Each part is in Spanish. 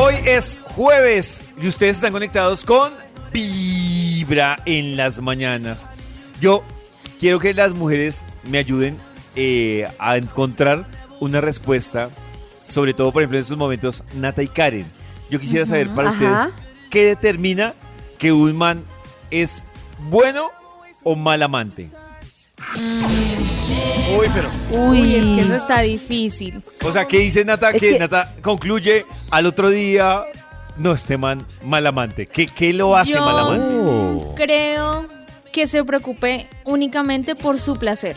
Hoy es jueves y ustedes están conectados con Vibra en las mañanas. Yo quiero que las mujeres me ayuden eh, a encontrar una respuesta, sobre todo, por ejemplo, en estos momentos, Nata y Karen. Yo quisiera saber para ajá. ustedes qué determina que un man es bueno o mal amante. Uy, pero. Uy, es que eso está difícil. O sea, ¿qué dice Nata? Es que, que- Nata concluye al otro día, no, este man mal amante. ¿Qué, qué lo hace Yo mal amante? mm, creo que se preocupe únicamente por su placer.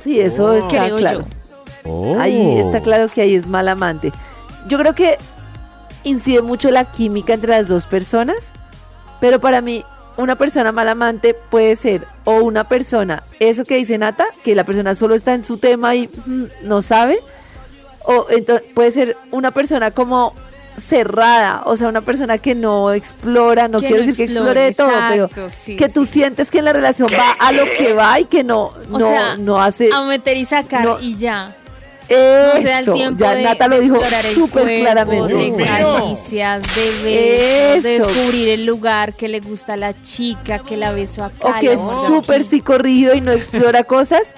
Sí, eso Oh. está Creo claro. yo. Ahí está claro que ahí es mal amante. Yo creo que incide mucho la química entre las dos personas, pero para mí una persona mal amante puede ser o una persona, eso que dice Nata, que la persona solo está en su tema y mm, no sabe, o entonces puede ser una persona como cerrada, o sea, una persona que no explora, no Que quiero no decir que explore, de todo, pero sí, que tú sí. sientes que en la relación va a lo que va y que no, O no, sea, no hace A meter y sacar No. y ya. Eso. No se da el tiempo ya de, Nata lo de dijo súper claramente. de caricias, de besos, de descubrir el lugar que le gusta a la chica, que la besó acá. o que es súper aquí. psicorrigido y no explora cosas.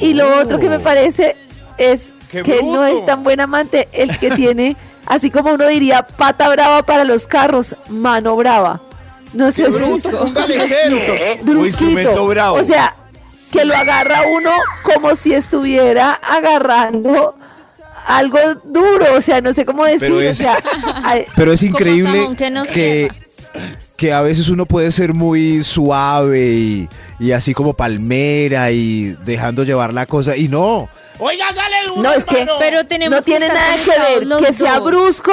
Y lo otro que me parece es ¡Qué que no es tan buen amante el que tiene, así como uno diría, pata brava para los carros, mano brava. No sé si brusco. O instrumento bravo. O sea, que lo agarra uno como si estuviera agarrando algo duro, o sea, no sé cómo decir, Pero o es- sea, ay, Pero es Como increíble que no que, que a veces uno puede ser muy suave y, y así como palmera y dejando llevar la cosa. Y no, Oiga, dale uno, No, es que-. Pero tenemos no tiene nada que ver. Que sea dos. brusco,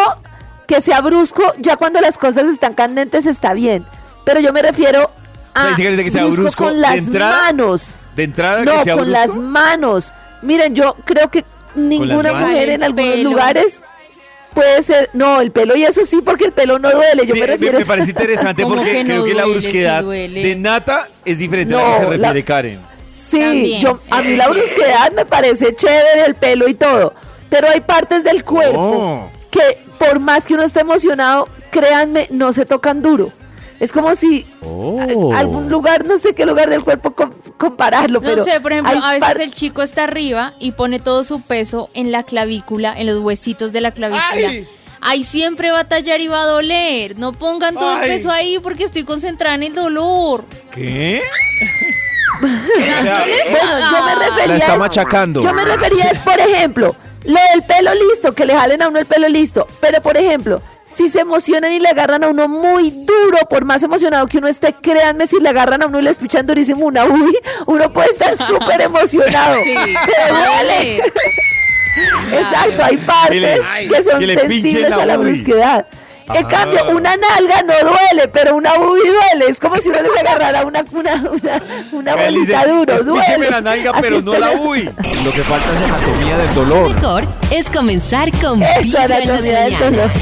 que sea brusco, ya cuando las cosas están candentes está bien. Pero yo me refiero a que- dice que sea brusco con de las entrada, manos. De entrada, No, que sea con brusco. las manos. Miren, yo creo que ninguna mujer en algunos pelo. lugares puede ser. No, el pelo y eso sí, porque el pelo no duele. Yo Sí, me refiero me parece interesante ¿Cómo porque que no creo que la brusquedad de Nata es diferente a la que se la- refiere Karen. Sí, También, yo, a mí la brusquedad me parece chévere, el pelo y todo. Pero hay partes del cuerpo Oh. que por más que uno esté emocionado, créanme, no se tocan duro. Es como si Oh. a- algún lugar, no sé qué lugar del cuerpo com- compararlo, No pero sé, por ejemplo, a veces el chico está arriba y pone todo su peso en la clavícula, en los huesitos de la clavícula. Ay. Ahí siempre va a tallar y va a doler. No pongan todo Ay. el peso ahí porque estoy concentrada en el dolor. ¿Qué? O sea, Bueno, yo me refería la está es- machacando. Yo me refería es, por ejemplo, lo del pelo listo, que le jalen a uno el pelo listo. Pero, por ejemplo, si se emocionan y le agarran a uno muy duro, por más emocionado que uno esté, créanme, si le agarran a uno y le escuchan durísimo una uy, uno puede estar súper emocionado. Sí, duele. Exacto, hay partes que son sensibles la a la uy. brusquedad. En Ah. cambio, una nalga no duele, pero una uy duele. Es como si uno les agarrara una, una, una, una bolita duro, "Espícheme duele. la nalga, Así pero no la uy. lo que falta es anatomía del dolor. Mejor es comenzar con Eso, Vibra en las anatomía del dolor. mañanas.